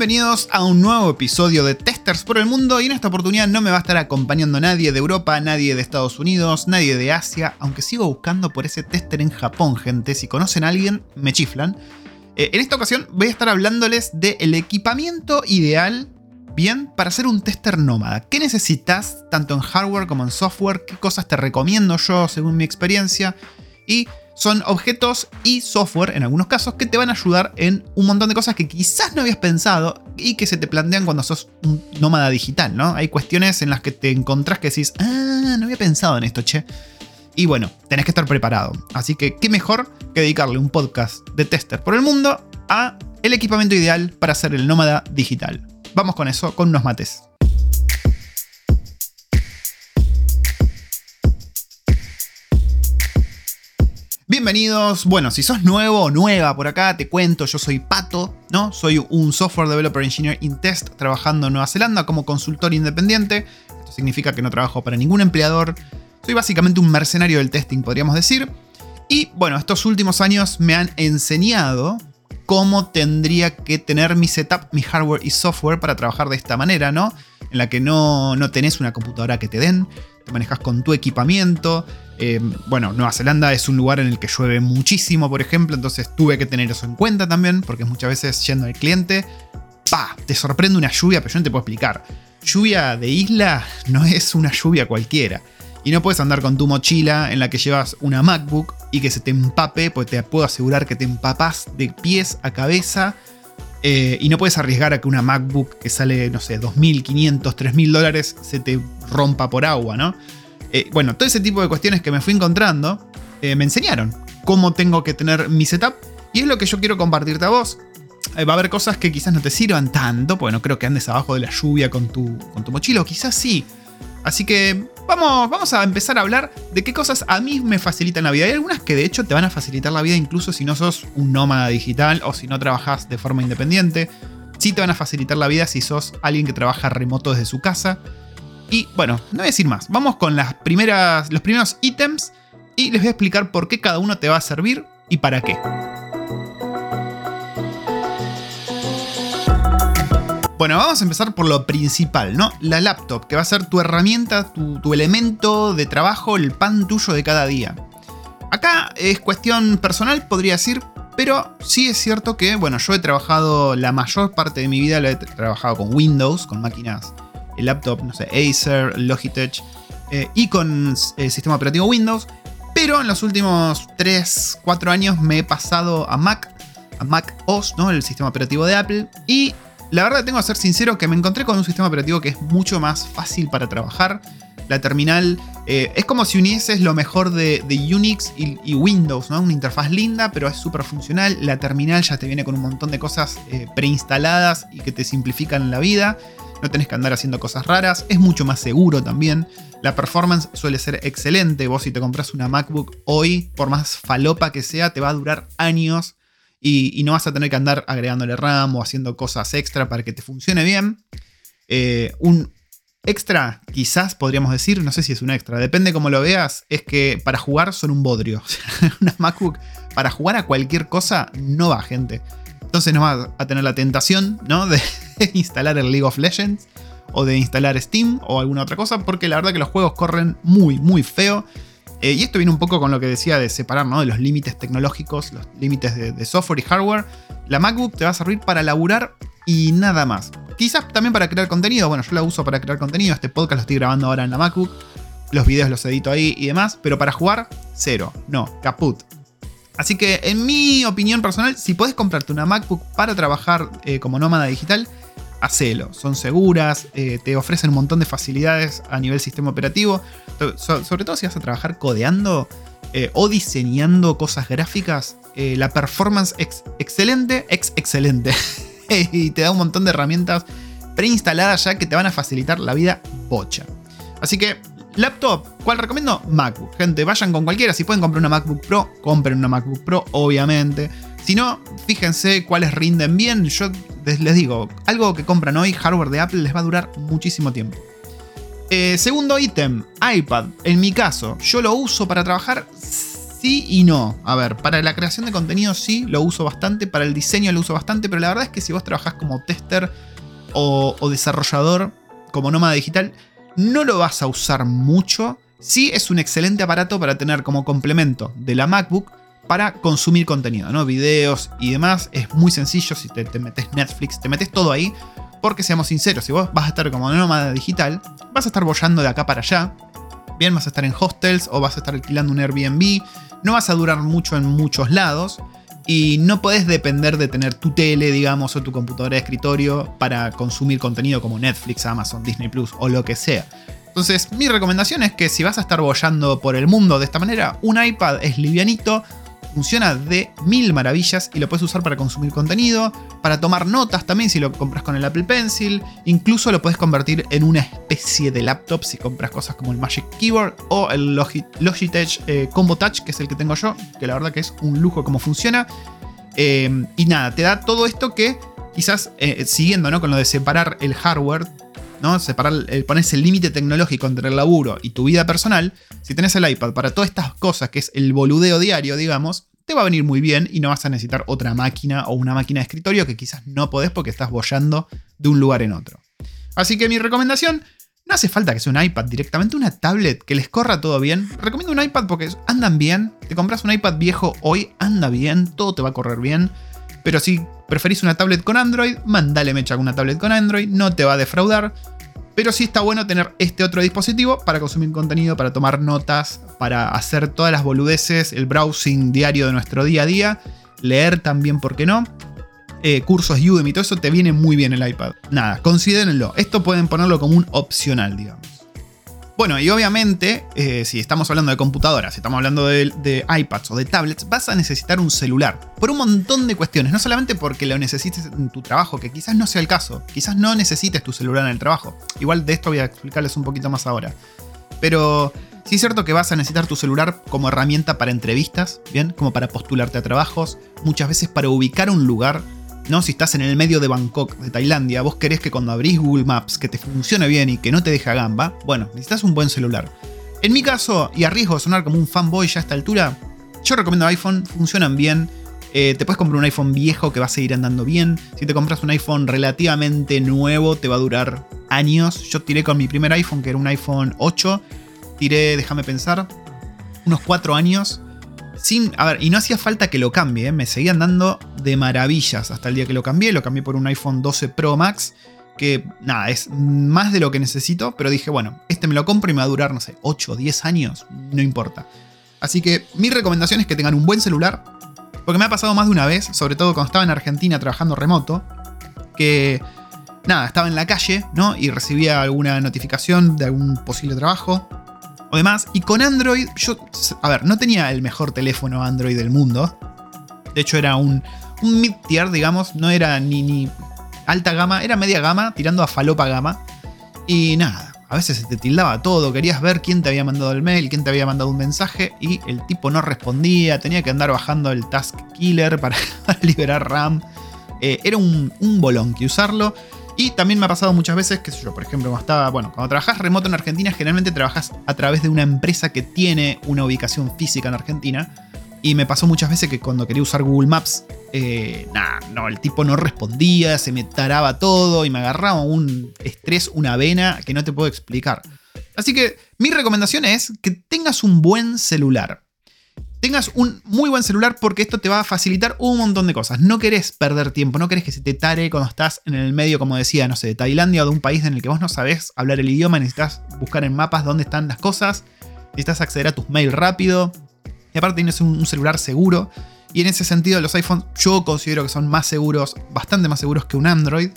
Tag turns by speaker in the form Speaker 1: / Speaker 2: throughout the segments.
Speaker 1: Bienvenidos a un nuevo episodio de Testers por el Mundo y en esta oportunidad no me va a estar acompañando nadie de Europa, nadie de Estados Unidos, nadie de Asia, aunque sigo buscando por ese tester en Japón, gente. Si conocen a alguien, me chiflan. Eh, en esta ocasión voy a estar hablándoles del equipamiento ideal, bien, para ser un tester nómada. ¿Qué necesitas tanto en hardware como en software? ¿Qué cosas te recomiendo yo según mi experiencia? Y son objetos y software, en algunos casos, que te van a ayudar en un montón de cosas que quizás no habías pensado y que se te plantean cuando sos un nómada digital, ¿no? Hay cuestiones en las que te encontrás que decís, ah, no había pensado en esto, che. Y bueno, tenés que estar preparado. Así que, ¿qué mejor que dedicarle un podcast de tester por el mundo a el equipamiento ideal para ser el nómada digital? Vamos con eso, con unos mates. Bienvenidos. Bueno, si sos nuevo o nueva por acá, te cuento, yo soy Pato, ¿no? Soy un Software Developer Engineer in Test trabajando en Nueva Zelanda como consultor independiente. Esto significa que no trabajo para ningún empleador. Soy básicamente un mercenario del testing, podríamos decir. Y bueno, estos últimos años me han enseñado cómo tendría que tener mi setup, mi hardware y software para trabajar de esta manera, ¿no? En la que no, no tenés una computadora que te den, te manejas con tu equipamiento, eh, bueno, Nueva Zelanda es un lugar en el que llueve muchísimo, por ejemplo, entonces tuve que tener eso en cuenta también, porque muchas veces yendo al cliente, ¡pa! Te sorprende una lluvia, pero yo no te puedo explicar. Lluvia de isla no es una lluvia cualquiera. Y no puedes andar con tu mochila en la que llevas una MacBook y que se te empape, pues te puedo asegurar que te empapas de pies a cabeza. Eh, y no puedes arriesgar a que una MacBook que sale, no sé, 2.500, 3.000 dólares se te rompa por agua, ¿no? Eh, bueno, todo ese tipo de cuestiones que me fui encontrando eh, me enseñaron cómo tengo que tener mi setup y es lo que yo quiero compartirte a vos. Eh, va a haber cosas que quizás no te sirvan tanto, porque no creo que andes abajo de la lluvia con tu, con tu mochila, o quizás sí. Así que vamos, vamos a empezar a hablar de qué cosas a mí me facilitan la vida. Hay algunas que de hecho te van a facilitar la vida incluso si no sos un nómada digital o si no trabajas de forma independiente. Sí te van a facilitar la vida si sos alguien que trabaja remoto desde su casa. Y bueno, no voy a decir más. Vamos con las primeras, los primeros ítems y les voy a explicar por qué cada uno te va a servir y para qué. Bueno, vamos a empezar por lo principal, ¿no? La laptop, que va a ser tu herramienta, tu, tu, elemento de trabajo, el pan tuyo de cada día. Acá es cuestión personal, podría decir, pero sí es cierto que, bueno, yo he trabajado la mayor parte de mi vida, lo he trabajado con Windows, con máquinas laptop, no sé, Acer, Logitech eh, y con el sistema operativo Windows. Pero en los últimos 3, 4 años me he pasado a Mac, a Mac OS, ¿no? el sistema operativo de Apple. Y la verdad tengo que ser sincero que me encontré con un sistema operativo que es mucho más fácil para trabajar. La terminal eh, es como si unieses lo mejor de, Unix y, Windows, ¿no? Una interfaz linda, pero es súper funcional. La terminal ya te viene con un montón de cosas eh, preinstaladas y que te simplifican la vida no tenés que andar haciendo cosas raras, es mucho más seguro también. La performance suele ser excelente. Vos si te compras una MacBook hoy, por más falopa que sea, te va a durar años y, no vas a tener que andar agregándole RAM o haciendo cosas extra para que te funcione bien. Eh, un extra, quizás podríamos decir, no sé si es un extra, depende cómo lo veas, es que para jugar son un bodrio. una MacBook para jugar a cualquier cosa no va, gente. Entonces no vas a tener la tentación, ¿no? De instalar el League of Legends o de instalar Steam o alguna otra cosa, porque la verdad que los juegos corren muy, muy feo. Eh, y esto viene un poco con lo que decía de separar, ¿no? De los límites tecnológicos, los límites de, software y hardware. La MacBook te va a servir para laburar y nada más. Quizás también para crear contenido. Bueno, yo la uso para crear contenido. Este podcast lo estoy grabando ahora en la MacBook. Los videos los edito ahí y demás. Pero para jugar, cero. No, caput. Así que en mi opinión personal, si podés comprarte una MacBook para trabajar eh, como nómada digital, hacelo. Son seguras, eh, te ofrecen un montón de facilidades a nivel sistema operativo. sobre todo si vas a trabajar codeando eh, o diseñando cosas gráficas, la performance es excelente, ex excelente. y te da un montón de herramientas preinstaladas ya que te van a facilitar la vida bocha. Así que Laptop, ¿cuál recomiendo? MacBook. Gente, vayan con cualquiera. Si pueden comprar una MacBook Pro, compren una MacBook Pro, obviamente. Si no, fíjense cuáles rinden bien. Yo les digo, algo que compran hoy, hardware de Apple, les va a durar muchísimo tiempo. Eh, segundo ítem, iPad. En mi caso, yo lo uso para trabajar Sí y no. A ver, para la creación de contenido sí lo uso bastante, para el diseño lo uso bastante, pero la verdad es que si vos trabajás como tester o, o desarrollador, como nómada digital, no lo vas a usar mucho. Sí es un excelente aparato para tener como complemento de la MacBook para consumir contenido, ¿no? Videos y demás. Es muy sencillo si te, metes Netflix, te metes todo ahí. Porque seamos sinceros, si vos vas a estar como nómada digital, vas a estar bollando de acá para allá. Bien, vas a estar en hostels o vas a estar alquilando un Airbnb. No vas a durar mucho en muchos lados. Y no podés depender de tener tu tele, digamos, o tu computadora de escritorio para consumir contenido como Netflix, Amazon, Disney Plus o lo que sea. Entonces, mi recomendación es que si vas a estar bollando por el mundo de esta manera, un iPad es livianito, funciona de mil maravillas y lo puedes usar para consumir contenido, para tomar notas también si lo compras con el Apple Pencil, incluso lo puedes convertir en una especie de laptop si compras cosas como el Magic Keyboard o el Logitech eh, Combo Touch, que es el que tengo yo, que la verdad que es un lujo como funciona. Eh, y nada, te da todo esto que quizás eh, siguiendo ¿no? con lo de separar el hardware, ¿no? Separar, pones el límite tecnológico entre el laburo y tu vida personal, si tenés el iPad para todas estas cosas, que es el boludeo diario, digamos, te va a venir muy bien y no vas a necesitar otra máquina o una máquina de escritorio que quizás no podés porque estás bollando de un lugar en otro. Así que mi recomendación, no hace falta que sea un iPad directamente, una tablet que les corra todo bien. Recomiendo un iPad porque andan bien. Te compras un iPad viejo hoy, anda bien, todo te va a correr bien. Pero si preferís una tablet con Android, mandale mecha con una tablet con Android, no te va a defraudar. Pero sí está bueno tener este otro dispositivo para consumir contenido, para tomar notas, para hacer todas las boludeces, el browsing diario de nuestro día a día, leer también, ¿por qué no? Eh, cursos Udemy, todo eso te viene muy bien el iPad. Nada, considérenlo. Esto pueden ponerlo como un opcional, digamos. Bueno, y obviamente, eh, si estamos hablando de computadoras, si estamos hablando de, iPads o de tablets, vas a necesitar un celular. Por un montón de cuestiones. No solamente porque lo necesites en tu trabajo, que quizás no sea el caso. Quizás no necesites tu celular en el trabajo. Igual de esto voy a explicarles un poquito más ahora. Pero sí es cierto que vas a necesitar tu celular como herramienta para entrevistas, ¿bien? Como para postularte a trabajos, muchas veces para ubicar un lugar ¿no? Si estás en el medio de Bangkok, de Tailandia, vos querés que cuando abrís Google Maps que te funcione bien y que no te deje gamba, bueno, necesitas un buen celular. En mi caso, y a riesgo de sonar como un fanboy ya a esta altura, yo recomiendo iPhone, funcionan bien. Eh, te puedes comprar un iPhone viejo que va a seguir andando bien. Si te compras un iPhone relativamente nuevo, te va a durar años. Yo tiré con mi primer iPhone, que era un iPhone 8. Tiré, déjame pensar, unos 4 años sin, a ver, y no hacía falta que lo cambie, ¿eh? me seguían dando de maravillas hasta el día que lo cambié. Lo cambié por un iPhone 12 Pro Max, que nada, es más de lo que necesito, pero dije, bueno, este me lo compro y me va a durar, no sé, 8 o 10 años, no importa. Así que mi recomendación es que tengan un buen celular, porque me ha pasado más de una vez, sobre todo cuando estaba en Argentina trabajando remoto, que nada, estaba en la calle, ¿no? Y recibía alguna notificación de algún posible trabajo o demás. Y con Android, yo, a ver, no tenía el mejor teléfono Android del mundo. De hecho, era un, un mid-tier, digamos. No era ni, ni alta gama, era media gama, tirando a falopa gama. Y nada, a veces se te tildaba todo. Querías ver quién te había mandado el mail, quién te había mandado un mensaje. Y el tipo no respondía. Tenía que andar bajando el Task Killer para, liberar RAM. Eh, era un, un bolón que usarlo. Y también me ha pasado muchas veces, que yo, por ejemplo, cuando estaba, bueno, cuando trabajas remoto en Argentina, generalmente trabajas a través de una empresa que tiene una ubicación física en Argentina. Y me pasó muchas veces que cuando quería usar Google Maps, eh, nada, no, el tipo no respondía, se me taraba todo y me agarraba un estrés, una vena que no te puedo explicar. Así que mi recomendación es que tengas un buen celular tengas un muy buen celular porque esto te va a facilitar un montón de cosas. No querés perder tiempo, no querés que se te tare cuando estás en el medio, como decía, no sé, de Tailandia o de un país en el que vos no sabés hablar el idioma, necesitas buscar en mapas dónde están las cosas, necesitas acceder a tus mails rápido. Y aparte tienes un, celular seguro. Y en ese sentido los iPhones yo considero que son más seguros, bastante más seguros que un Android.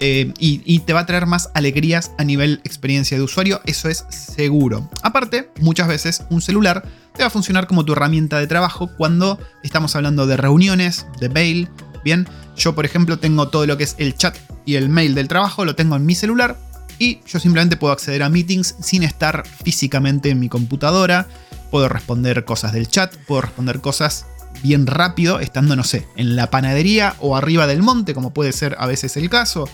Speaker 1: Eh, y, y, te va a traer más alegrías a nivel experiencia de usuario, eso es seguro. Aparte, muchas veces un celular te va a funcionar como tu herramienta de trabajo cuando estamos hablando de reuniones, de mail. Bien, yo por ejemplo tengo todo lo que es el chat y el mail del trabajo, lo tengo en mi celular y yo simplemente puedo acceder a meetings sin estar físicamente en mi computadora. Puedo responder cosas del chat, puedo responder cosas bien rápido estando, no sé, en la panadería o arriba del monte, como puede ser a veces el caso.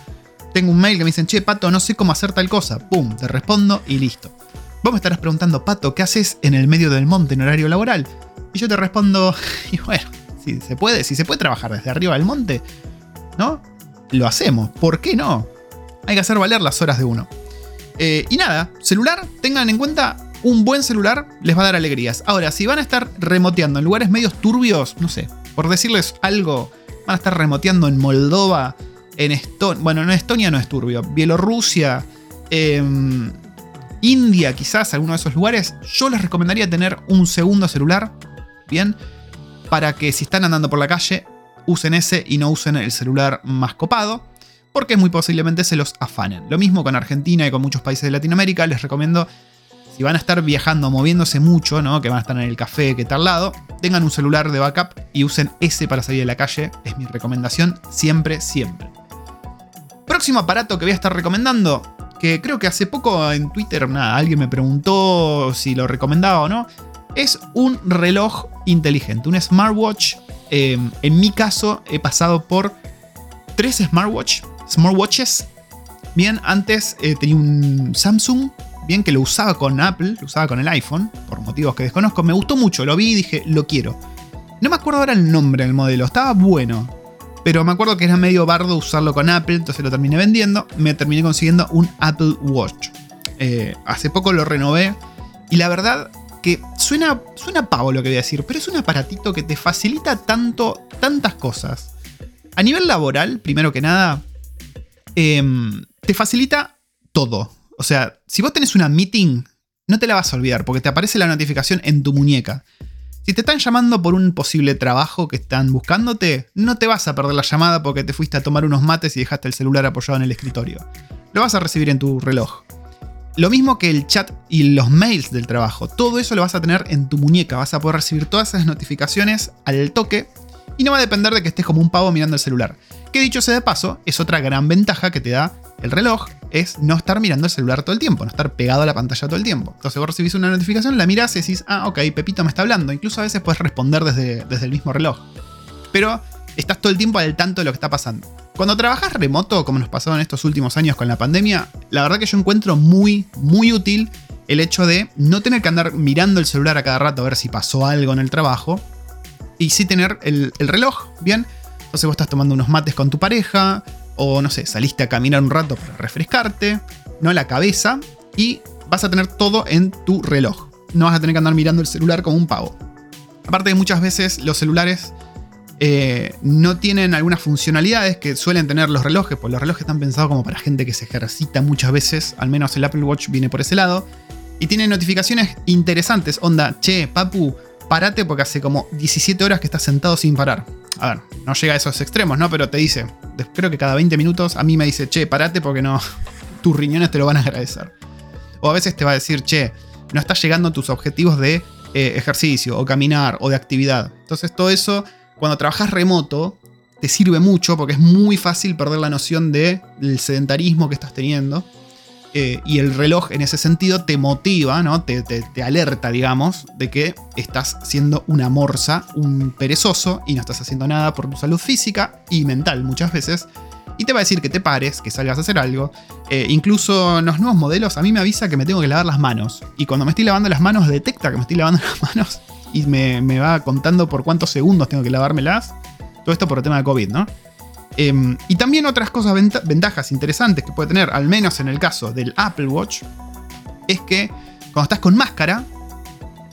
Speaker 1: Tengo un mail que me dicen, che, Pato, no sé cómo hacer tal cosa. Pum, te respondo y listo. Vos me estarás preguntando, Pato, ¿qué haces en el medio del monte en horario laboral? Y yo te respondo, y bueno, si se puede, si se puede trabajar desde arriba del monte, ¿no? Lo hacemos. ¿Por qué no? Hay que hacer valer las horas de uno. Eh, y nada, celular, tengan en cuenta, un buen celular les va a dar alegrías. Ahora, si van a estar remoteando en lugares medios turbios, no sé, por decirles algo, van a estar remoteando en Moldova, en Estonia, bueno, en Estonia no es turbio, Bielorrusia, em, India, quizás, alguno de esos lugares, yo les recomendaría tener un segundo celular, ¿bien? Para que si están andando por la calle, usen ese y no usen el celular más copado porque muy posiblemente se los afanen. Lo mismo con Argentina y con muchos países de Latinoamérica, les recomiendo, si van a estar viajando, moviéndose mucho, ¿no? que van a estar en el café, que tal lado, tengan un celular de backup y usen ese para salir de la calle, es mi recomendación siempre, siempre. Próximo aparato que voy a estar recomendando, que creo que hace poco en Twitter nada, alguien me preguntó si lo recomendaba o no, es un reloj inteligente, un smartwatch. Eh, en mi caso he pasado por tres smartwatch smartwatches. Bien, antes eh, tenía un Samsung, que lo usaba con Apple, lo usaba con el iPhone, por motivos que desconozco. Me gustó mucho, lo vi y dije, lo quiero. No me acuerdo ahora el nombre del modelo, estaba bueno. Pero me acuerdo que era medio bardo usarlo con Apple, entonces lo terminé vendiendo. Me terminé consiguiendo un Apple Watch. Eh, hace poco lo renové. Y la verdad que suena, suena pavo lo que voy a decir, pero es un aparatito que te facilita tanto, tantas cosas. A nivel laboral, primero que nada, Em, te facilita todo. O sea, si vos tenés una meeting, no te la vas a olvidar porque te aparece la notificación en tu muñeca. Si te están llamando por un posible trabajo que están buscándote, no te vas a perder la llamada porque te fuiste a tomar unos mates y dejaste el celular apoyado en el escritorio. Lo vas a recibir en tu reloj. Lo mismo que el chat y los mails del trabajo. Todo eso lo vas a tener en tu muñeca. Vas a poder recibir todas esas notificaciones al toque y no va a depender de que estés como un pavo mirando el celular. Que dicho sea de paso, es otra gran ventaja que te da el reloj, es no estar mirando el celular todo el tiempo, no estar pegado a la pantalla todo el tiempo. Entonces vos recibís una notificación, la mirás y decís, ah, ok, Pepito me está hablando. Incluso a veces puedes responder desde, desde el mismo reloj. Pero estás todo el tiempo al tanto de lo que está pasando. Cuando trabajas remoto, como nos pasó en estos últimos años con la pandemia, la verdad que yo encuentro muy, muy útil el hecho de no tener que andar mirando el celular a cada rato a ver si pasó algo en el trabajo. Y sí tener el, el reloj, ¿bien? Entonces vos estás tomando unos mates con tu pareja, o no sé, saliste a caminar un rato para refrescarte, no la cabeza, y vas a tener todo en tu reloj. No vas a tener que andar mirando el celular como un pavo. Aparte de muchas veces los celulares eh, no tienen algunas funcionalidades que suelen tener los relojes, pues los relojes están pensados como para gente que se ejercita muchas veces, al menos el Apple Watch viene por ese lado, y tiene notificaciones interesantes, onda, che, papu, parate porque hace como 17 horas que estás sentado sin parar a ver, no llega a esos extremos, ¿no? Pero te dice, creo que cada 20 minutos a mí me dice, che, parate porque no, tus riñones te lo van a agradecer. O a veces te va a decir, che, no estás llegando a tus objetivos de eh, ejercicio o caminar o de actividad. Entonces todo eso, cuando trabajas remoto, te sirve mucho porque es muy fácil perder la noción del sedentarismo que estás teniendo eh, y el reloj en ese sentido te motiva, ¿no? Te, alerta, digamos, de que estás siendo una morsa, un perezoso y no estás haciendo nada por tu salud física y mental muchas veces. Y te va a decir que te pares, que salgas a hacer algo. Eh, incluso en los nuevos modelos a mí me avisa que me tengo que lavar las manos. Y cuando me estoy lavando las manos detecta que me estoy lavando las manos y me, me va contando por cuántos segundos tengo que lavármelas. Todo esto por el tema de COVID, ¿no? Em, y también otras cosas, ventajas interesantes que puede tener, al menos en el caso del Apple Watch, es que cuando estás con máscara,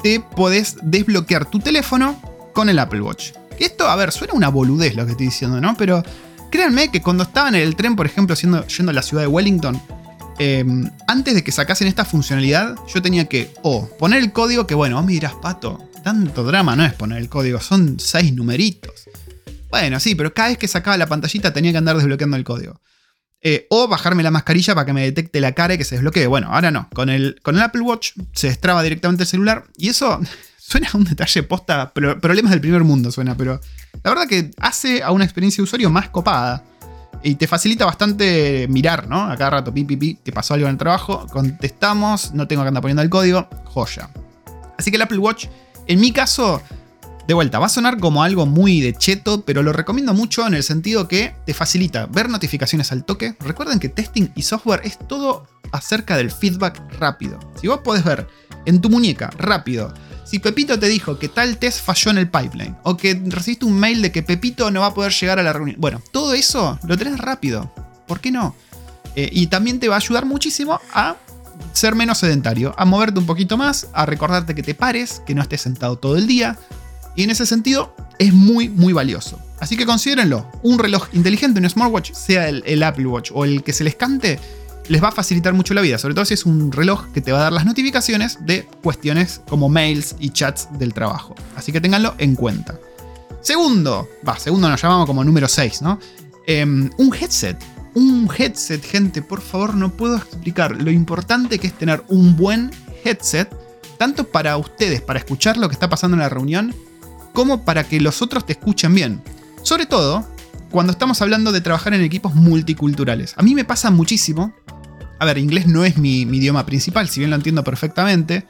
Speaker 1: te podés desbloquear tu teléfono con el Apple Watch. Esto, a ver, suena una boludez lo que estoy diciendo, ¿no? Pero créanme que cuando estaba en el tren, por ejemplo, yendo, yendo a la ciudad de Wellington, em, antes de que sacasen esta funcionalidad, yo tenía que o poner el código, que bueno, vos me dirás, pato, tanto drama no es poner el código, son seis numeritos. Bueno, sí, pero cada vez que sacaba la pantallita tenía que andar desbloqueando el código. Eh, o bajarme la mascarilla para que me detecte la cara y que se desbloquee. Bueno, ahora no. Con el, con el Apple Watch se destraba directamente el celular. Y eso suena a un detalle posta, pero problemas del primer mundo suena, pero la verdad que hace a una experiencia de usuario más copada. Y te facilita bastante mirar, ¿no? A cada rato, pi, pi, pi, que pasó algo en el trabajo, contestamos, no tengo que andar poniendo el código, joya. Así que el Apple Watch, en mi caso, de vuelta, va a sonar como algo muy de cheto, pero lo recomiendo mucho en el sentido que te facilita ver notificaciones al toque. Recuerden que testing y software es todo acerca del feedback rápido. Si vos podés ver en tu muñeca rápido Si Pepito te dijo que tal test falló en el pipeline, o que recibiste un mail de que Pepito no va a poder llegar a la reunión. Bueno, todo eso lo tenés rápido. ¿Por qué no? Eh, y también te va a ayudar muchísimo a ser menos sedentario, a moverte un poquito más, a recordarte que te pares, que no estés sentado todo el día. Y en ese sentido es muy, muy valioso. Así que considérenlo, un reloj inteligente, un smartwatch, sea el, Apple Watch o el que se les cante, les va a facilitar mucho la vida, sobre todo si es un reloj que te va a dar las notificaciones de cuestiones como mails y chats del trabajo. Así que ténganlo en cuenta. Segundo, va, segundo nos llamamos como número 6, ¿no? Em, un headset. Un headset, gente, por favor, no puedo explicar lo importante que es tener un buen headset, tanto para ustedes, para escuchar lo que está pasando en la reunión, como para que los otros te escuchen bien. Sobre todo cuando estamos hablando de trabajar en equipos multiculturales. A mí me pasa muchísimo. A ver, inglés no es mi, idioma principal, si bien lo entiendo perfectamente.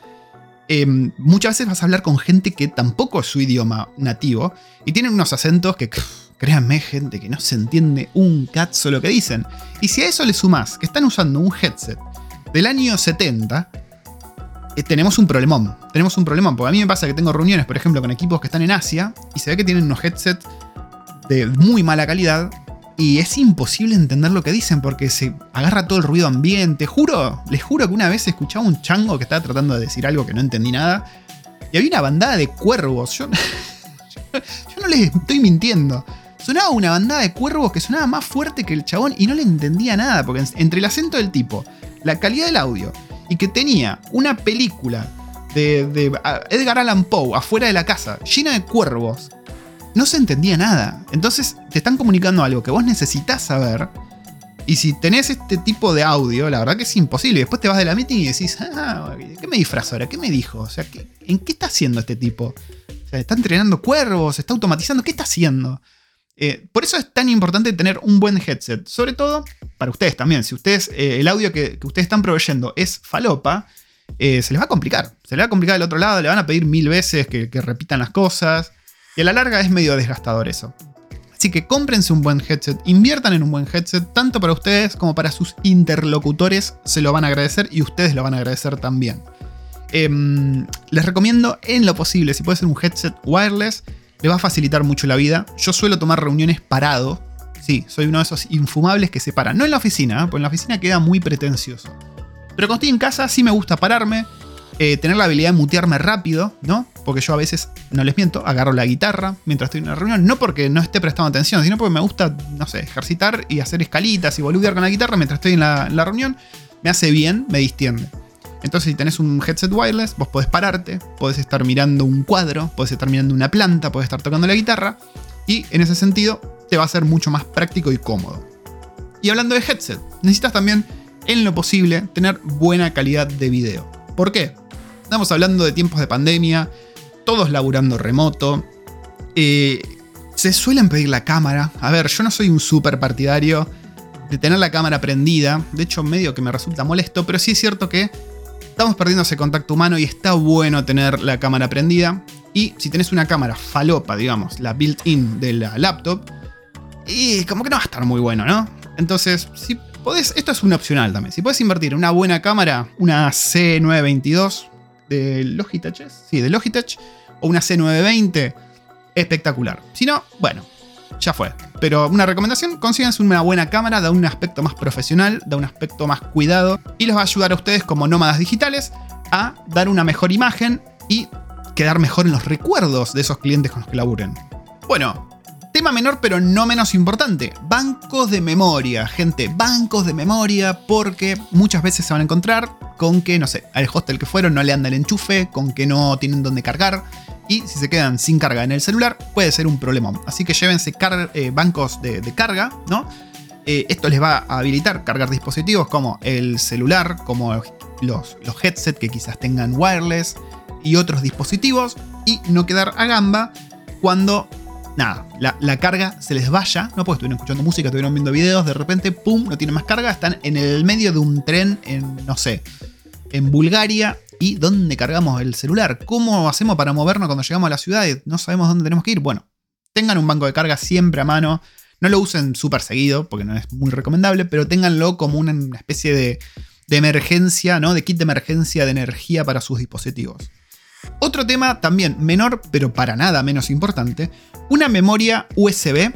Speaker 1: Em, muchas veces vas a hablar con gente que tampoco es su idioma nativo y tienen unos acentos que Créanme, gente, que no se entiende un cazzo lo que dicen. Y si a eso le sumás que están usando un headset del año 70, eh, tenemos un problemón. Tenemos un problemón, porque a mí me pasa que tengo reuniones, por ejemplo, con equipos que están en Asia y se ve que tienen unos headsets de muy mala calidad y es imposible entender lo que dicen porque se agarra todo el ruido ambiente. Juro, les juro que una vez escuchaba un chango que estaba tratando de decir algo que no entendí nada y había una bandada de cuervos. Yo, yo no les estoy mintiendo sonaba una bandada de cuervos que sonaba más fuerte que el chabón y no le entendía nada, porque entre el acento del tipo, la calidad del audio y que tenía una película de, Edgar Allan Poe afuera de la casa llena de cuervos, no se entendía nada. Entonces te están comunicando algo que vos necesitas saber. Y si tenés este tipo de audio, la verdad que es imposible. Después te vas de la meeting y decís, ah, ¿qué me disfrazó ahora? ¿Qué me dijo? O sea, ¿en qué está haciendo este tipo? O sea, ¿está entrenando cuervos? ¿Está automatizando? ¿Qué está haciendo? Eh, por eso es tan importante tener un buen headset, sobre todo para ustedes también. Si ustedes, eh, el audio que, ustedes están proveyendo es falopa, eh, se les va a complicar. Se les va a complicar del otro lado, le van a pedir mil veces que, repitan las cosas. Y a la larga es medio desgastador eso. Así que cómprense un buen headset, inviertan en un buen headset, tanto para ustedes como para sus interlocutores se lo van a agradecer y ustedes lo van a agradecer también. Em, les recomiendo en lo posible, si puede ser un headset wireless, le va a facilitar mucho la vida. Yo suelo tomar reuniones parado. Sí, soy uno de esos infumables que se paran. No en la oficina, ¿eh? porque en la oficina queda muy pretencioso. Pero cuando estoy en casa sí me gusta pararme, eh, tener la habilidad de mutearme rápido, ¿no? Porque yo a veces, no les miento, agarro la guitarra mientras estoy en una reunión. No porque no esté prestando atención, sino porque me gusta, no sé, ejercitar y hacer escalitas y boludear con la guitarra mientras estoy en la, en la reunión. Me hace bien, me distiende. Entonces, si tenés un headset wireless, vos podés pararte, podés estar mirando un cuadro, podés estar mirando una planta, podés estar tocando la guitarra, y en ese sentido te va a ser mucho más práctico y cómodo. Y hablando de headset, necesitas también, en lo posible, tener buena calidad de video. ¿Por qué? Estamos hablando de tiempos de pandemia, todos laburando remoto. Eh, se suelen pedir la cámara. A ver, yo no soy un super partidario de tener la cámara prendida. De hecho, medio que me resulta molesto, pero sí es cierto que Estamos perdiendo ese contacto humano y está bueno tener la cámara prendida. Y si tenés una cámara falopa, digamos, la built-in de la laptop, y como que no va a estar muy bueno, ¿no? Entonces, si podés, esto es un opcional también. Si podés invertir una buena cámara, una C922 de Logitech, sí, de Logitech, o una C920, espectacular. Si no, bueno, ya fue. Pero una recomendación, consíganse una buena cámara, da un aspecto más profesional, da un aspecto más cuidado y les va a ayudar a ustedes como nómadas digitales a dar una mejor imagen y quedar mejor en los recuerdos de esos clientes con los que laburen. Bueno, tema menor pero no menos importante, bancos de memoria, gente, bancos de memoria porque muchas veces se van a encontrar con que, no sé, al hostel que fueron no le anda el enchufe, con que no tienen dónde cargar, y si se quedan sin carga en el celular puede ser un problema. Así que llévense eh, bancos de, carga, ¿no? Eh, esto les va a habilitar cargar dispositivos como el celular, como los, los headsets que quizás tengan wireless y otros dispositivos y no quedar a gamba cuando nada, la, carga se les vaya, ¿no? Porque estuvieron escuchando música, estuvieron viendo videos, de repente, ¡pum!, no tienen más carga, están en el medio de un tren en, no sé, en Bulgaria ¿Y dónde cargamos el celular? ¿Cómo hacemos para movernos cuando llegamos a la ciudad y no sabemos dónde tenemos que ir? Bueno, tengan un banco de carga siempre a mano. No lo usen súper seguido, porque no es muy recomendable, pero ténganlo como una especie de, emergencia, ¿no? De kit de emergencia de energía para sus dispositivos. Otro tema también menor, pero para nada menos importante, una memoria USB,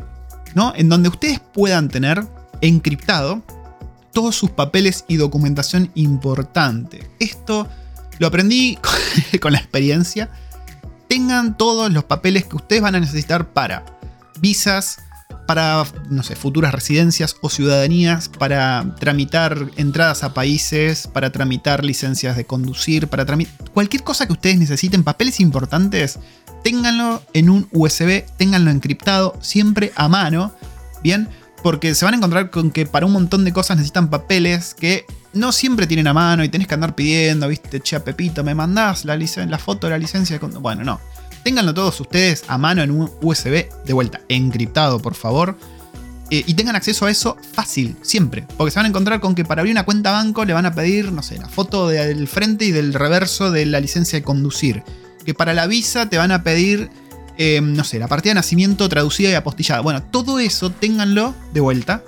Speaker 1: ¿no? En donde ustedes puedan tener encriptado todos sus papeles y documentación importante. Esto lo aprendí con la experiencia. Tengan todos los papeles que ustedes van a necesitar para visas, para, no sé, futuras residencias o ciudadanías, para tramitar entradas a países, para tramitar licencias de conducir, para tramitar cualquier cosa que ustedes necesiten, papeles importantes, ténganlo en un USB, ténganlo encriptado, siempre a mano, ¿bien? Porque se van a encontrar con que para un montón de cosas necesitan papeles que no siempre tienen a mano y tenés que andar pidiendo, viste, che, Pepito, ¿me mandás la, la foto de la licencia? De bueno, no. Ténganlo todos ustedes a mano en un USB, de vuelta, encriptado, por favor. Eh, y tengan acceso a eso fácil, siempre. Porque se van a encontrar con que para abrir una cuenta banco le van a pedir, no sé, la foto del frente y del reverso de la licencia de conducir. Que para la visa te van a pedir, em, no sé, la partida de nacimiento traducida y apostillada. Bueno, todo eso ténganlo de vuelta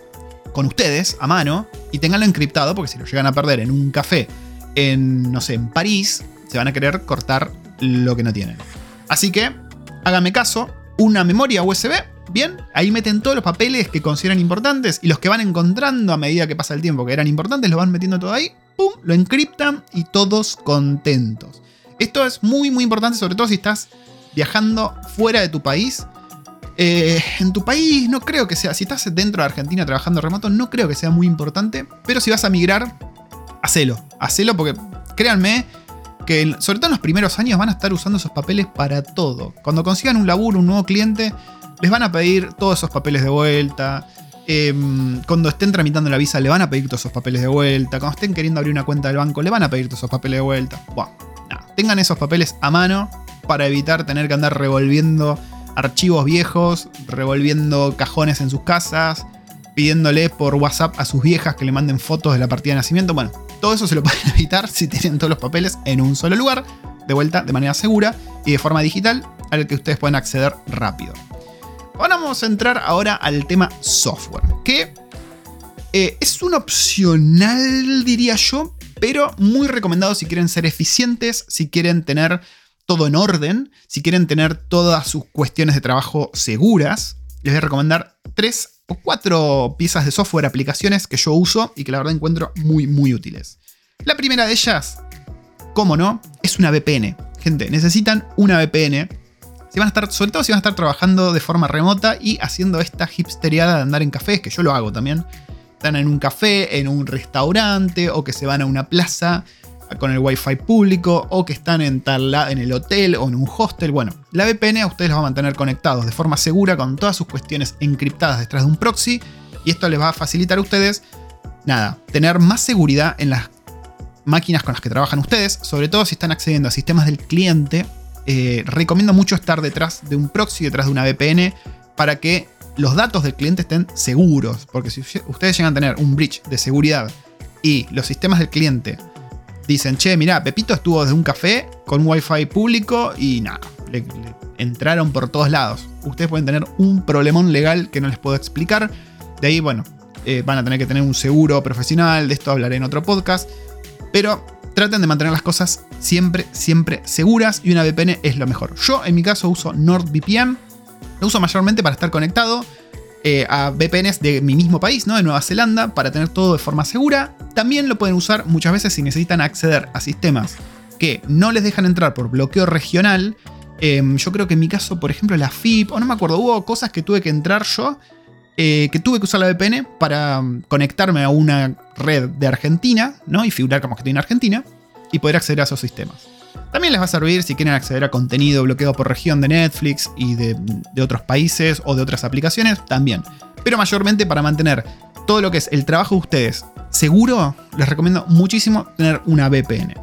Speaker 1: con ustedes a mano y ténganlo encriptado porque si lo llegan a perder en un café en, no sé, en París, se van a querer cortar lo que no tienen. Así que, háganme caso, una memoria USB, bien, ahí meten todos los papeles que consideran importantes y los que van encontrando a medida que pasa el tiempo que eran importantes, los van metiendo todo ahí, pum, lo encriptan y todos contentos. Esto es muy, muy importante, sobre todo si estás viajando fuera de tu país. Eh, en tu país no creo que sea, si estás dentro de Argentina trabajando remoto, no creo que sea muy importante, pero si vas a migrar, hacelo, hacelo porque créanme, que sobre todo en los primeros años van a estar usando esos papeles para todo. Cuando consigan un laburo, un nuevo cliente, les van a pedir todos esos papeles de vuelta. Em, cuando estén tramitando la visa, le van a pedir todos esos papeles de vuelta. Cuando estén queriendo abrir una cuenta del banco, le van a pedir todos esos papeles de vuelta. tengan esos papeles a mano para evitar tener que andar revolviendo archivos viejos, revolviendo cajones en sus casas, pidiéndole por WhatsApp a sus viejas que le manden fotos de la partida de nacimiento. Bueno, todo eso se lo pueden evitar si tienen todos los papeles en un solo lugar, de vuelta de manera segura y de forma digital, al que ustedes pueden acceder rápido. Ahora vamos a entrar ahora al tema software, que eh, es un opcional, diría yo, pero muy recomendado si quieren ser eficientes, si quieren tener todo en orden, si quieren tener todas sus cuestiones de trabajo seguras. Les voy a recomendar tres o cuatro piezas de software, aplicaciones que yo uso y que la verdad encuentro muy, muy útiles. La primera de ellas, como no, es una VPN. Gente, necesitan una VPN. Si van a estar, sobre todo si van a estar trabajando de forma remota y haciendo esta hipsteriada de andar en cafés, que yo lo hago también. Están en un café, en un restaurante o que se van a una plaza con el wifi público o que están en, tal en el hotel o en un hostel. Bueno, la VPN a ustedes los va a mantener conectados de forma segura con todas sus cuestiones encriptadas detrás de un proxy y esto les va a facilitar a ustedes, nada, tener más seguridad en las máquinas con las que trabajan ustedes, sobre todo si están accediendo a sistemas del cliente. Eh, recomiendo mucho estar detrás de un proxy, detrás de una VPN, para que los datos del cliente estén seguros, porque si ustedes llegan a tener un bridge de seguridad y los sistemas del cliente dicen, che, mirá, Pepito estuvo desde un café con wifi público y nada, le, entraron por todos lados. Ustedes pueden tener un problemón legal que no les puedo explicar. De ahí, bueno, eh, van a tener que tener un seguro profesional, de esto hablaré en otro podcast. Pero traten de mantener las cosas siempre, siempre seguras y una VPN es lo mejor. Yo en mi caso uso NordVPN, lo uso mayormente para estar conectado eh, a VPNs de mi mismo país, ¿no? de Nueva Zelanda, para tener todo de forma segura. También lo pueden usar muchas veces si necesitan acceder a sistemas que no les dejan entrar por bloqueo regional. Em, yo creo que en mi caso, por ejemplo, la FIP, o no me acuerdo, hubo cosas que tuve que entrar yo, eh, que tuve que usar la VPN para mm, conectarme a una red de Argentina, ¿no? Y figurar como que estoy en Argentina y poder acceder a esos sistemas. También les va a servir si quieren acceder a contenido bloqueado por región de Netflix y de, otros países o de otras aplicaciones, también. Pero mayormente para mantener todo lo que es el trabajo de ustedes seguro, les recomiendo muchísimo tener una VPN.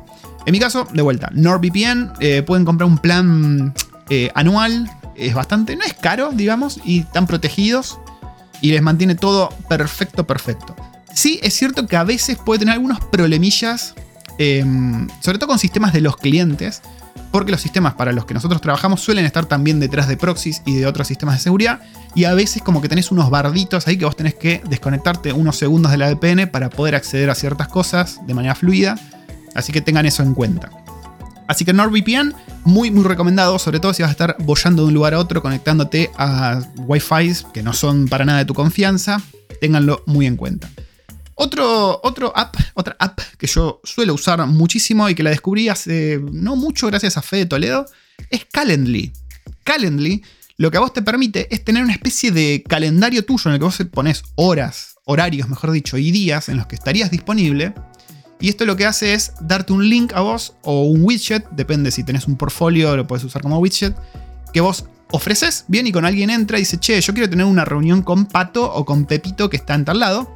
Speaker 1: En mi caso, de vuelta, NordVPN, eh, pueden comprar un plan eh, anual, es bastante, no es caro, digamos, y están protegidos y les mantiene todo perfecto, perfecto. Sí, es cierto que a veces puede tener algunos problemillas Em, sobre todo con sistemas de los clientes, porque los sistemas para los que nosotros trabajamos suelen estar también detrás de proxies y de otros sistemas de seguridad, y a veces como que tenés unos barditos ahí que vos tenés que desconectarte unos segundos de la VPN para poder acceder a ciertas cosas de manera fluida, así que tengan eso en cuenta. Así que NordVPN, muy, muy recomendado, sobre todo si vas a estar bollando de un lugar a otro, conectándote a Wi-Fi que no son para nada de tu confianza. Ténganlo muy en cuenta. Otro, otro app, otra app que yo suelo usar muchísimo y que la descubrí hace no mucho gracias a Fede Toledo es Calendly. Calendly lo que a vos te permite es tener una especie de calendario tuyo en el que vos pones horas, horarios, mejor dicho, y días en los que estarías disponible y esto lo que hace es darte un link a vos o un widget, depende si tenés un portfolio, lo puedes usar como widget, que vos ofreces, bien, y con alguien entra y dice, che, yo quiero tener una reunión con Pato o con Pepito que está en tal lado.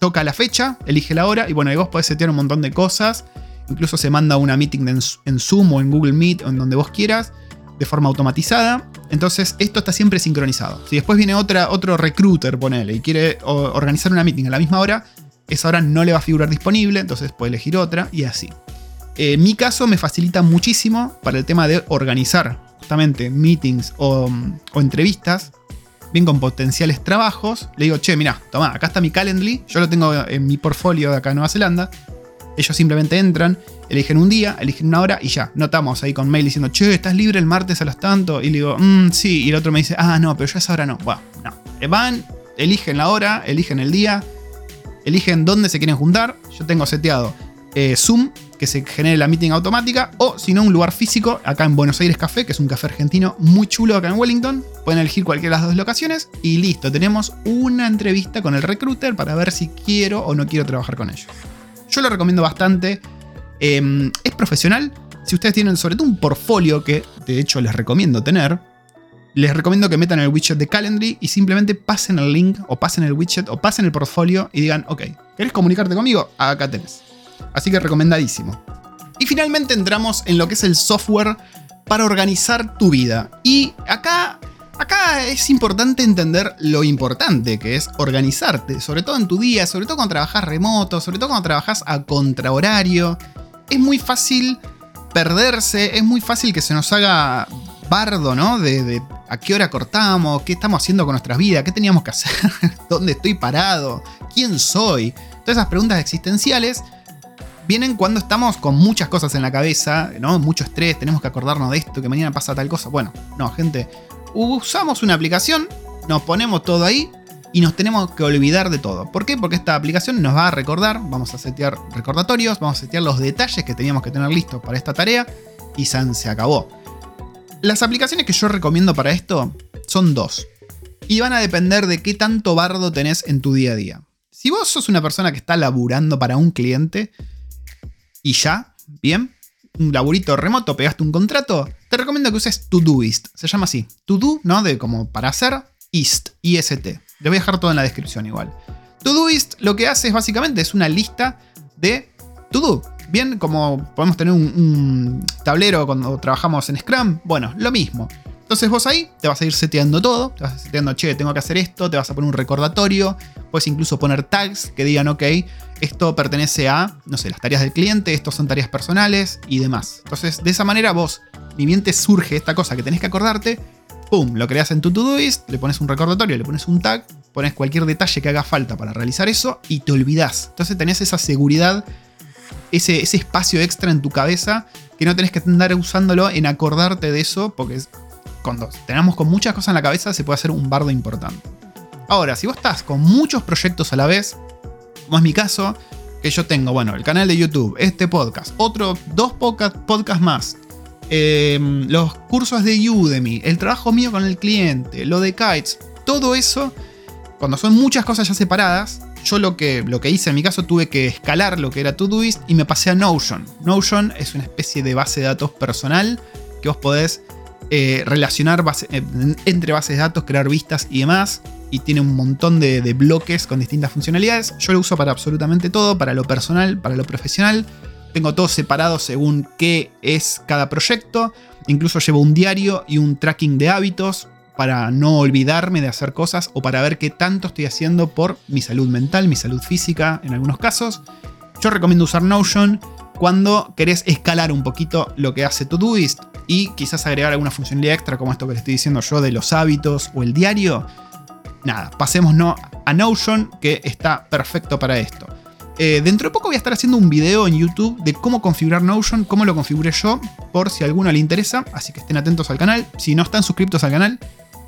Speaker 1: Toca la fecha, elige la hora y bueno, ahí vos podés setear un montón de cosas. Incluso se manda una meeting en, Zoom o en Google Meet o en donde vos quieras, de forma automatizada. Entonces, esto está siempre sincronizado. Si después viene otra, otro recruiter, ponele, y quiere organizar una meeting a la misma hora, esa hora no le va a figurar disponible, entonces puede elegir otra y así. En mi caso me facilita muchísimo para el tema de organizar justamente meetings o, entrevistas, bien con potenciales trabajos. Le digo, che, mira, toma, acá está mi Calendly, yo lo tengo en mi portfolio de acá en Nueva Zelanda. Ellos simplemente entran, eligen un día, eligen una hora y ya. Notamos ahí con mail diciendo, che, ¿estás libre el martes a las tanto? Y le digo, mmm, sí. Y el otro me dice, ah, no, pero yo a esa hora no. Bueno, no. Van, eligen la hora, eligen el día, eligen dónde se quieren juntar. Yo tengo seteado eh, Zoom, que se genere la meeting automática, o si no, un lugar físico, acá en Buenos Aires Café, que es un café argentino muy chulo acá en Wellington. Pueden elegir cualquiera de las dos locaciones y listo, tenemos una entrevista con el recruiter para ver si quiero o no quiero trabajar con ellos. Yo lo recomiendo bastante. Em, es profesional. Si ustedes tienen sobre todo un portfolio que de hecho les recomiendo tener, les recomiendo que metan el widget de Calendly y simplemente pasen el link o pasen el widget o pasen el portfolio y digan, ok, ¿querés comunicarte conmigo? Acá tenés. Así que recomendadísimo. Y finalmente entramos en lo que es el software para organizar tu vida. Y acá, acá es importante entender lo importante que es organizarte, sobre todo en tu día, sobre todo cuando trabajas remoto, sobre todo cuando trabajas a contrahorario. Es muy fácil perderse, es muy fácil que se nos haga bardo, ¿no? De, a qué hora cortamos, qué estamos haciendo con nuestras vidas, qué teníamos que hacer, dónde estoy parado, quién soy. Todas esas preguntas existenciales vienen cuando estamos con muchas cosas en la cabeza, ¿no? Mucho estrés, tenemos que acordarnos de esto, que mañana pasa tal cosa. Bueno, no, gente, usamos una aplicación, nos ponemos todo ahí y nos tenemos que olvidar de todo. ¿Por qué? Porque esta aplicación nos va a recordar, vamos a setear recordatorios, vamos a setear los detalles que teníamos que tener listos para esta tarea y se acabó. Las aplicaciones que yo recomiendo para esto son dos. Y van a depender de qué tanto bardo tenés en tu día a día. Si vos sos una persona que está laburando para un cliente y ya, bien, un laburito remoto, pegaste un contrato, te recomiendo que uses Todoist. Se llama así. To ¿no? De como para hacer, East, IST. Le voy a dejar todo en la descripción igual. Todoist lo que hace es básicamente es una lista de to do. Bien, como podemos tener un, tablero cuando trabajamos en Scrum, bueno, lo mismo. Entonces vos ahí te vas a ir seteando todo, te vas a ir seteando, che, tengo que hacer esto, te vas a poner un recordatorio, puedes incluso poner tags que digan, ok, esto pertenece a, no sé, las tareas del cliente, estos son tareas personales y demás. Entonces, de esa manera vos, ni bien te surge esta cosa que tenés que acordarte, pum, lo creas en tu Todoist, le pones un recordatorio, le pones un tag, pones cualquier detalle que haga falta para realizar eso y te olvidás. Entonces tenés esa seguridad ese, espacio extra en tu cabeza que no tenés que andar usándolo en acordarte de eso, porque cuando tenemos con muchas cosas en la cabeza se puede hacer un bardo importante. Ahora, si vos estás con muchos proyectos a la vez, como es mi caso, que yo tengo, bueno, el canal de YouTube, este podcast, otro, dos podcasts más, em, los cursos de Udemy, el trabajo mío con el cliente, lo de Kites, todo eso, cuando son muchas cosas ya separadas, yo lo que, lo que hice en mi caso tuve que escalar lo que era Todoist y me pasé a Notion. Notion es una especie de base de datos personal que vos podés eh, relacionar eh, entre bases de datos, crear vistas y demás. Y tiene un montón de, bloques con distintas funcionalidades. Yo lo uso para absolutamente todo, para lo personal, para lo profesional. Tengo todo separado según qué es cada proyecto. Incluso llevo un diario y un tracking de hábitos para no olvidarme de hacer cosas o para ver qué tanto estoy haciendo por mi salud mental, mi salud física en algunos casos. Yo recomiendo usar Notion cuando querés escalar un poquito lo que hace Todoist y quizás agregar alguna funcionalidad extra como esto que le estoy diciendo yo de los hábitos o el diario. Nada, pasémonos a Notion que está perfecto para esto. Eh, dentro de poco voy a estar haciendo un video en YouTube de cómo configurar Notion, cómo lo configuré yo, por si a alguno le interesa, así que estén atentos al canal. Si no están suscritos al canal,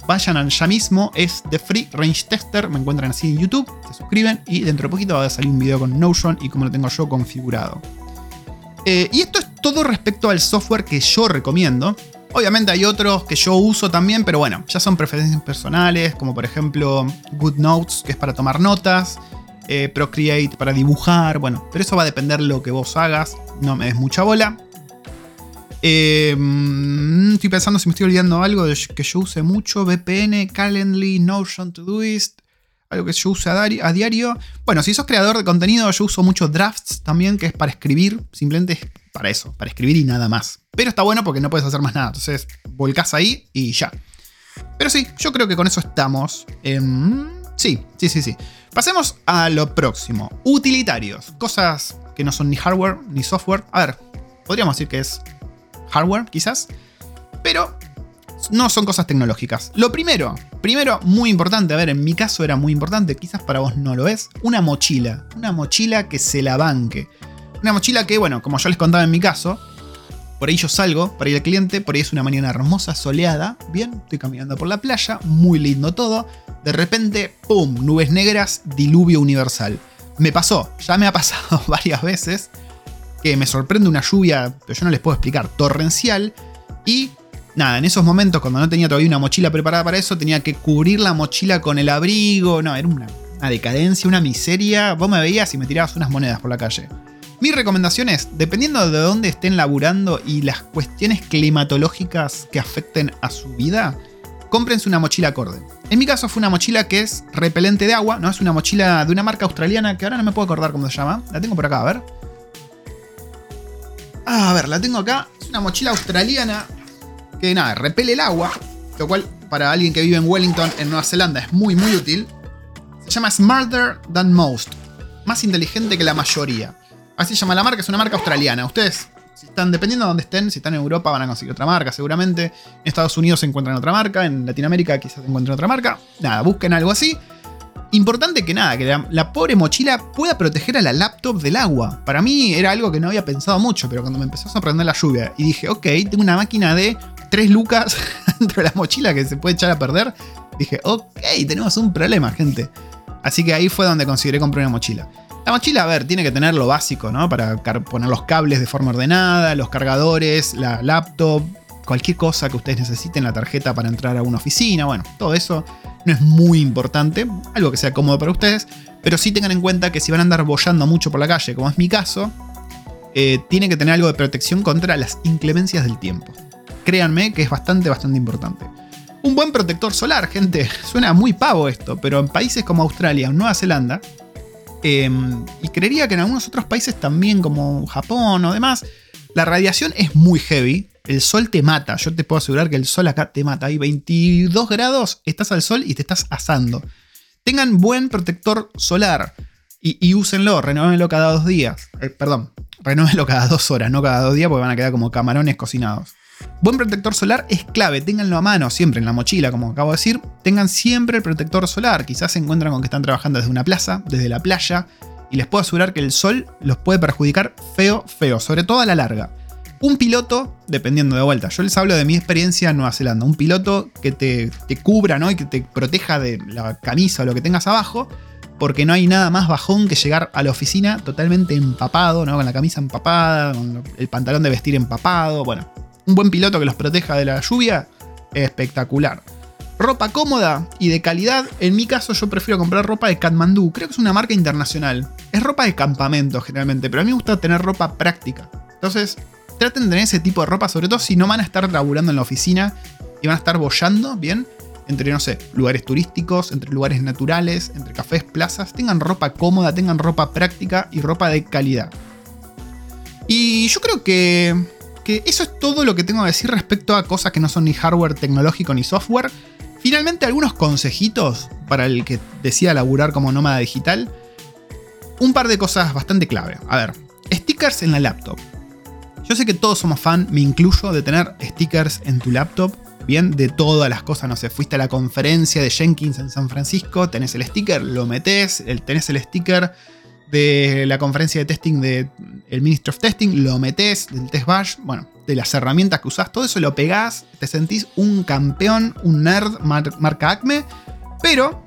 Speaker 1: vayan allá mismo, es The Free Range Tester, me encuentran así en YouTube, se suscriben y dentro de poquito va a salir un video con Notion y cómo lo tengo yo configurado. Eh, y esto es todo respecto al software que yo recomiendo. Obviamente hay otros que yo uso también, pero bueno, ya son preferencias personales, como por ejemplo GoodNotes, que es para tomar notas, eh, Procreate para dibujar, bueno, pero eso va a depender de lo que vos hagas, no me des mucha bola. Mm, estoy pensando si me estoy olvidando algo que yo use mucho, VPN, Calendly, Notion, Todoist, algo que yo use a, diario. Bueno, si sos creador de contenido, yo uso mucho Drafts también, que es para escribir, simplemente para eso, para escribir y nada más. Pero está bueno porque no puedes hacer más nada, entonces volcás ahí y ya. Pero sí, yo creo que con eso estamos. sí, sí, sí, sí. Pasemos a lo próximo. Utilitarios. Cosas que no son ni hardware ni software. A ver, podríamos decir que es hardware, quizás. Pero no son cosas tecnológicas. Lo primero, primero, muy importante, a ver, en mi caso era muy importante, quizás para vos no lo es, una mochila. Una mochila que se la banque. Una mochila que, bueno, como yo les contaba en mi caso, por ahí yo salgo para ir al cliente, por ahí es una mañana hermosa, soleada, bien, estoy caminando por la playa, muy lindo todo. De repente, ¡pum! Nubes negras, diluvio universal. Me pasó, ya me ha pasado varias veces, que me sorprende una lluvia, pero yo no les puedo explicar, torrencial. Y nada, en esos momentos, cuando no tenía todavía una mochila preparada para eso, tenía que cubrir la mochila con el abrigo. No, era una, una decadencia, una miseria. Vos me veías y me tirabas unas monedas por la calle. Mi recomendación es, dependiendo de dónde estén laburando y las cuestiones climatológicas que afecten a su vida, cómprense una mochila acorde. En mi caso fue una mochila que es repelente de agua, ¿no? Es una mochila de una marca australiana que ahora no me puedo acordar cómo se llama. La tengo por acá, a ver. Ah, a ver, la tengo acá. Es una mochila australiana que nada, repele el agua, lo cual para alguien que vive en Wellington, en Nueva Zelanda, es muy muy útil. Se llama Smarter Than Most, más inteligente que la mayoría. Así se llama la marca, es una marca australiana. Ustedes, están, dependiendo de dónde estén, si están en Europa van a conseguir otra marca, seguramente. En Estados Unidos se encuentran otra marca, en Latinoamérica quizás se encuentren otra marca. Nada, busquen algo así. Importante que nada, que la, la, pobre mochila pueda proteger a la laptop del agua. Para mí era algo que no había pensado mucho, pero cuando me empezó a sorprender la lluvia y dije, ok, tengo una máquina de 3 lucas dentro de la mochila que se puede echar a perder, dije, ok, tenemos un problema, gente. Así que ahí fue donde consideré comprar una mochila. La mochila, a ver, tiene que tener lo básico, ¿no? Para poner los cables de forma ordenada, los cargadores, la laptop, cualquier cosa que ustedes necesiten, la tarjeta para entrar a una oficina, bueno, todo eso no es muy importante, algo que sea cómodo para ustedes, pero sí tengan en cuenta que si van a andar bollando mucho por la calle, como es mi caso, eh, tiene que tener algo de protección contra las inclemencias del tiempo. Créanme que es bastante, bastante importante. Un buen protector solar, gente. Suena muy pavo esto, pero en países como Australia o Nueva Zelanda, Em, y creería que en algunos otros países también, como Japón o demás, la radiación es muy heavy. El sol te mata. Yo te puedo asegurar que el sol acá te mata. Hay 22 grados, estás al sol y te estás asando. Tengan buen protector solar y, y úsenlo, renóvenlo cada dos días. Eh, perdón, renóvenlo cada dos horas, no cada dos días porque van a quedar como camarones cocinados. Buen protector solar es clave, ténganlo a mano siempre en la mochila, como acabo de decir. Tengan siempre el protector solar. Quizás se encuentran con que están trabajando desde una plaza, desde la playa, y les puedo asegurar que el sol los puede perjudicar feo, feo, sobre todo a la larga. Un piloto, dependiendo de vuelta, yo les hablo de mi experiencia en Nueva Zelanda, un piloto que te, te cubra ¿no? y que te proteja de la camisa o lo que tengas abajo, porque no hay nada más bajón que llegar a la oficina totalmente empapado, ¿no? con la camisa empapada, con el pantalón de vestir empapado, bueno, un buen piloto que los proteja de la lluvia, espectacular. Ropa cómoda y de calidad, en mi caso yo prefiero comprar ropa de Kathmandu, creo que es una marca internacional. Es ropa de campamento generalmente, pero a mí me gusta tener ropa práctica. Entonces, traten de tener ese tipo de ropa, sobre todo si no van a estar laburando en la oficina y van a estar bollando, ¿bien? Entre, no sé, lugares turísticos, entre lugares naturales, entre cafés, plazas. Tengan ropa cómoda, tengan ropa práctica y ropa de calidad. Y yo creo que que eso es todo lo que tengo que decir respecto a cosas que no son ni hardware tecnológico ni software. Finalmente, algunos consejitos para el que decida laburar como nómada digital. Un par de cosas bastante clave. A ver, stickers en la laptop. Yo sé que todos somos fan, me incluyo, de tener stickers en tu laptop. Bien, de todas las cosas, no sé, fuiste a la conferencia de Jenkins en San Francisco, tenés el sticker, lo metés, tenés el sticker de la conferencia de testing del Ministry of Testing, lo metes del test bash, bueno, de las herramientas que usás, todo eso lo pegás, te sentís un campeón, un nerd marca Acme, pero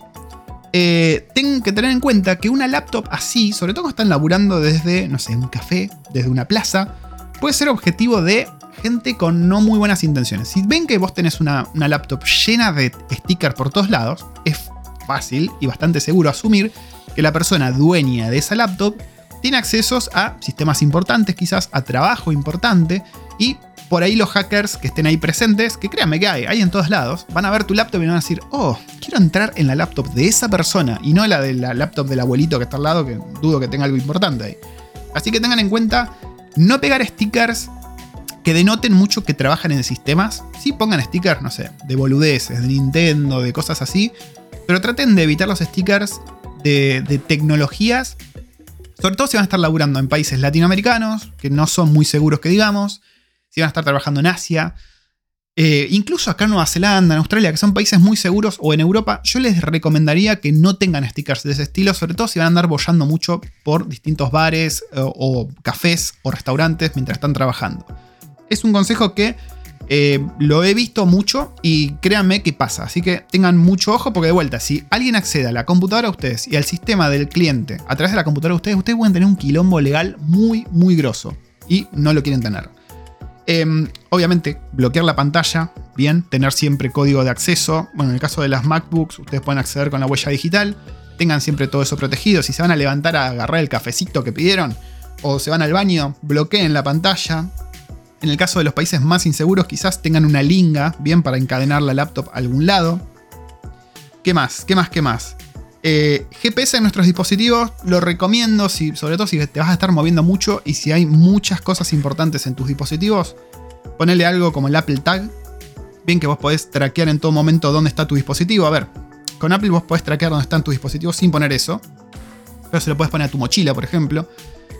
Speaker 1: eh, tengo que tener en cuenta que una laptop así, sobre todo cuando están laburando desde, no sé, un café, desde una plaza, puede ser objetivo de gente con no muy buenas intenciones. Si ven que vos tenés una, una laptop llena de stickers por todos lados, es fácil y bastante seguro asumir que la persona dueña de esa laptop tiene accesos a sistemas importantes, quizás a trabajo importante, y por ahí los hackers que estén ahí presentes, que créanme que hay, hay en todos lados, van a ver tu laptop y van a decir, oh, quiero entrar en la laptop de esa persona y no la de la laptop del abuelito que está al lado, que dudo que tenga algo importante ahí. Así que tengan en cuenta no pegar stickers que denoten mucho que trabajan en sistemas. Sí pongan stickers, no sé, de boludeces, de Nintendo, de cosas así, pero traten de evitar los stickers de, tecnologías, sobre todo si van a estar laburando en países latinoamericanos, que no son muy seguros que digamos, si van a estar trabajando en Asia, eh, incluso acá en Nueva Zelanda, en Australia, que son países muy seguros, o en Europa, yo les recomendaría que no tengan stickers de ese estilo, sobre todo si van a andar bollando mucho por distintos bares o, o cafés o restaurantes mientras están trabajando. Es un consejo que eh, lo he visto mucho y créanme que pasa. Así que tengan mucho ojo porque de vuelta, si alguien accede a la computadora de ustedes y al sistema del cliente a través de la computadora de ustedes, ustedes pueden tener un quilombo legal muy, muy grosso. Y no lo quieren tener. Em, obviamente, bloquear la pantalla, bien, tener siempre código de acceso. Bueno, en el caso de las MacBooks, ustedes pueden acceder con la huella digital. Tengan siempre todo eso protegido. Si se van a levantar a agarrar el cafecito que pidieron, o se van al baño, bloqueen la pantalla. En el caso de los países más inseguros, quizás tengan una linga, bien, para encadenar la laptop a algún lado. ¿Qué más? ¿Qué más? ¿Qué más? Eh, GPS en nuestros dispositivos lo recomiendo, si, sobre todo si te vas a estar moviendo mucho y si hay muchas cosas importantes en tus dispositivos, ponele algo como el Apple Tag. Bien que vos podés traquear en todo momento dónde está tu dispositivo. A ver, con Apple vos podés traquear dónde están tus dispositivos sin poner eso. Pero se lo puedes poner a tu mochila, por ejemplo.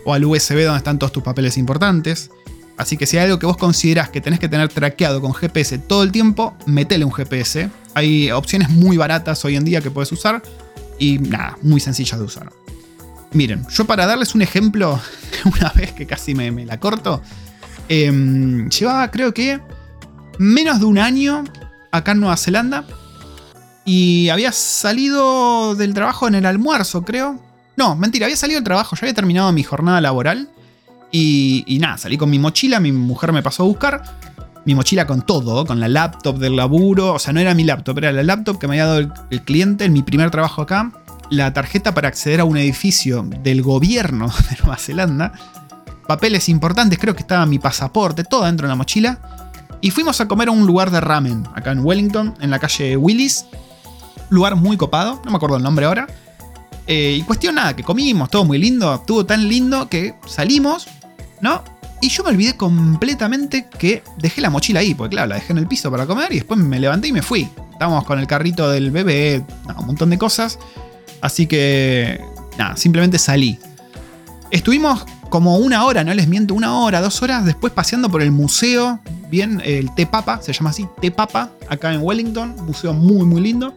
Speaker 1: O al USB donde están todos tus papeles importantes. Así que si hay algo que vos considerás que tenés que tener traqueado con GPS todo el tiempo, metele un GPS. Hay opciones muy baratas hoy en día que puedes usar y nada, muy sencillas de usar. Miren, yo para darles un ejemplo, una vez que casi me, la corto, em, llevaba creo que menos de un año acá en Nueva Zelanda y había salido del trabajo en el almuerzo, creo. No, mentira, había salido del trabajo, ya había terminado mi jornada laboral y, nada, salí con mi mochila, mi mujer me pasó a buscar. Mi mochila con todo, con la laptop del laburo. O sea, no era mi laptop, era la laptop que me había dado el, cliente en mi primer trabajo acá. La tarjeta para acceder a un edificio del gobierno de Nueva Zelanda. Papeles importantes, creo que estaba mi pasaporte, todo dentro de la mochila. Y fuimos a comer a un lugar de ramen, acá en Wellington, en la calle Willis. Lugar muy copado, no me acuerdo el nombre ahora. Eh, y cuestión nada, que comimos, todo muy lindo, estuvo tan lindo que salimos ¿no? Y yo me olvidé completamente que dejé la mochila ahí, porque claro, la dejé en el piso para comer y después me levanté y me fui. Estábamos con el carrito del bebé, un montón de cosas. Así que, nada, simplemente salí. Estuvimos como una hora, no les miento, una hora, dos horas después paseando por el museo, bien, el Te Papa, se llama así, Te Papa, acá en Wellington, museo muy, muy lindo.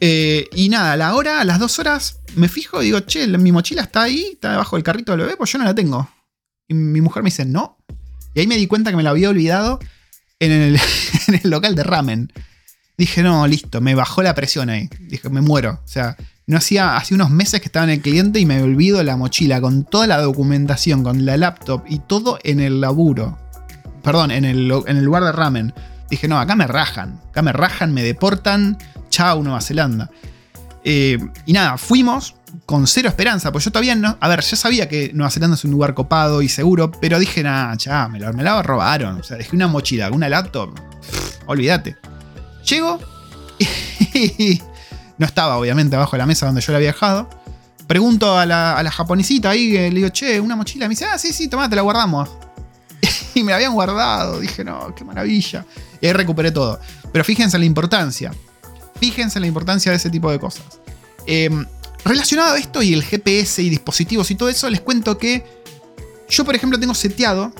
Speaker 1: Eh, y nada, a la hora, a las dos horas, me fijo y digo, che, mi mochila está ahí, está debajo del carrito del bebé, pues yo no la tengo. Y mi mujer me dice, no. Y ahí me di cuenta que me la había olvidado en el, local de ramen. Dije, no, listo, me bajó la presión ahí. Dije, me muero. O sea, no hacía, hace unos meses que estaba en el cliente y me olvido la mochila con toda la documentación, con la laptop y todo en el laburo. Perdón, en el, en el lugar de ramen. Dije, no, acá me rajan. Acá me rajan, me deportan chau Nueva Zelanda. Eh, y nada, fuimos con cero esperanza, pues yo todavía no. A ver, ya sabía que Nueva Zelanda es un lugar copado y seguro, pero dije, nada, ya, me la, me la robaron. O sea, dejé una mochila, una laptop. olvídate. Llego y no estaba, obviamente, abajo de la mesa donde yo la había dejado. Pregunto a la, japonesita ahí, le digo, che, una mochila. Me dice, ah, sí, sí, tomá, te la guardamos. y me la habían guardado. Dije, no, qué maravilla. Y ahí recuperé todo. Pero fíjense en la importancia. Fíjense en la importancia de ese tipo de cosas. Em, relacionado a esto y el GPS y dispositivos y todo eso, les cuento que yo, por ejemplo, tengo seteado.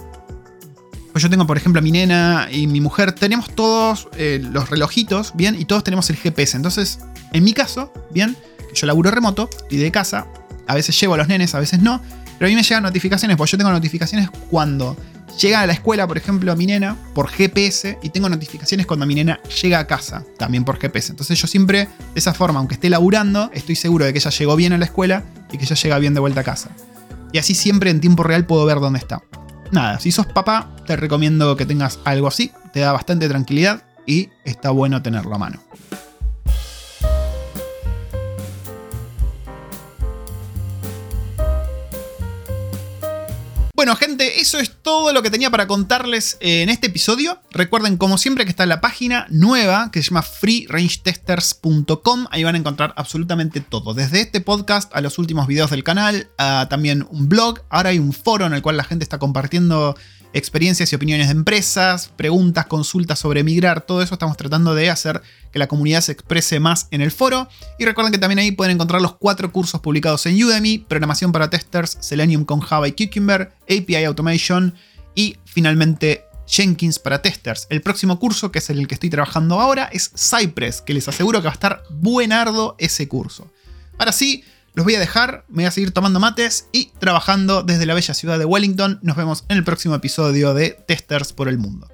Speaker 1: Pues yo tengo, por ejemplo, a mi nena y mi mujer. Tenemos todos eh, los relojitos, ¿bien? Y todos tenemos el GPS. Entonces, en mi caso, ¿bien? Yo laburo remoto y de casa. A veces llevo a los nenes, a veces no. Pero a mí me llegan notificaciones, porque yo tengo notificaciones cuando llega a la escuela, por ejemplo, mi nena, por GPS, y tengo notificaciones cuando mi nena llega a casa, también por GPS. Entonces yo siempre, de esa forma, aunque esté laburando, estoy seguro de que ella llegó bien a la escuela y que ella llega bien de vuelta a casa. Y así siempre en tiempo real puedo ver dónde está. Nada, si sos papá, te recomiendo que tengas algo así, te da bastante tranquilidad y está bueno tenerlo a mano. Bueno, gente, eso es todo lo que tenía para contarles en este episodio. Recuerden, como siempre, que está la página nueva que se llama freerangetesters.com. Ahí van a encontrar absolutamente todo. Desde este podcast a los últimos videos del canal, a también un blog. Ahora hay un foro en el cual la gente está compartiendo experiencias y opiniones de empresas, preguntas, consultas sobre migrar, todo eso estamos tratando de hacer que la comunidad se exprese más en el foro. Y recuerden que también ahí pueden encontrar los cuatro cursos publicados en Udemy, programación para testers, Selenium con Java y Cucumber, API Automation y finalmente Jenkins para testers. El próximo curso, que es el que estoy trabajando ahora, es Cypress, que les aseguro que va a estar buenardo ese curso. Ahora sí, los voy a dejar, me voy a seguir tomando mates y trabajando desde la bella ciudad de Wellington. Nos vemos en el próximo episodio de Testers por el Mundo.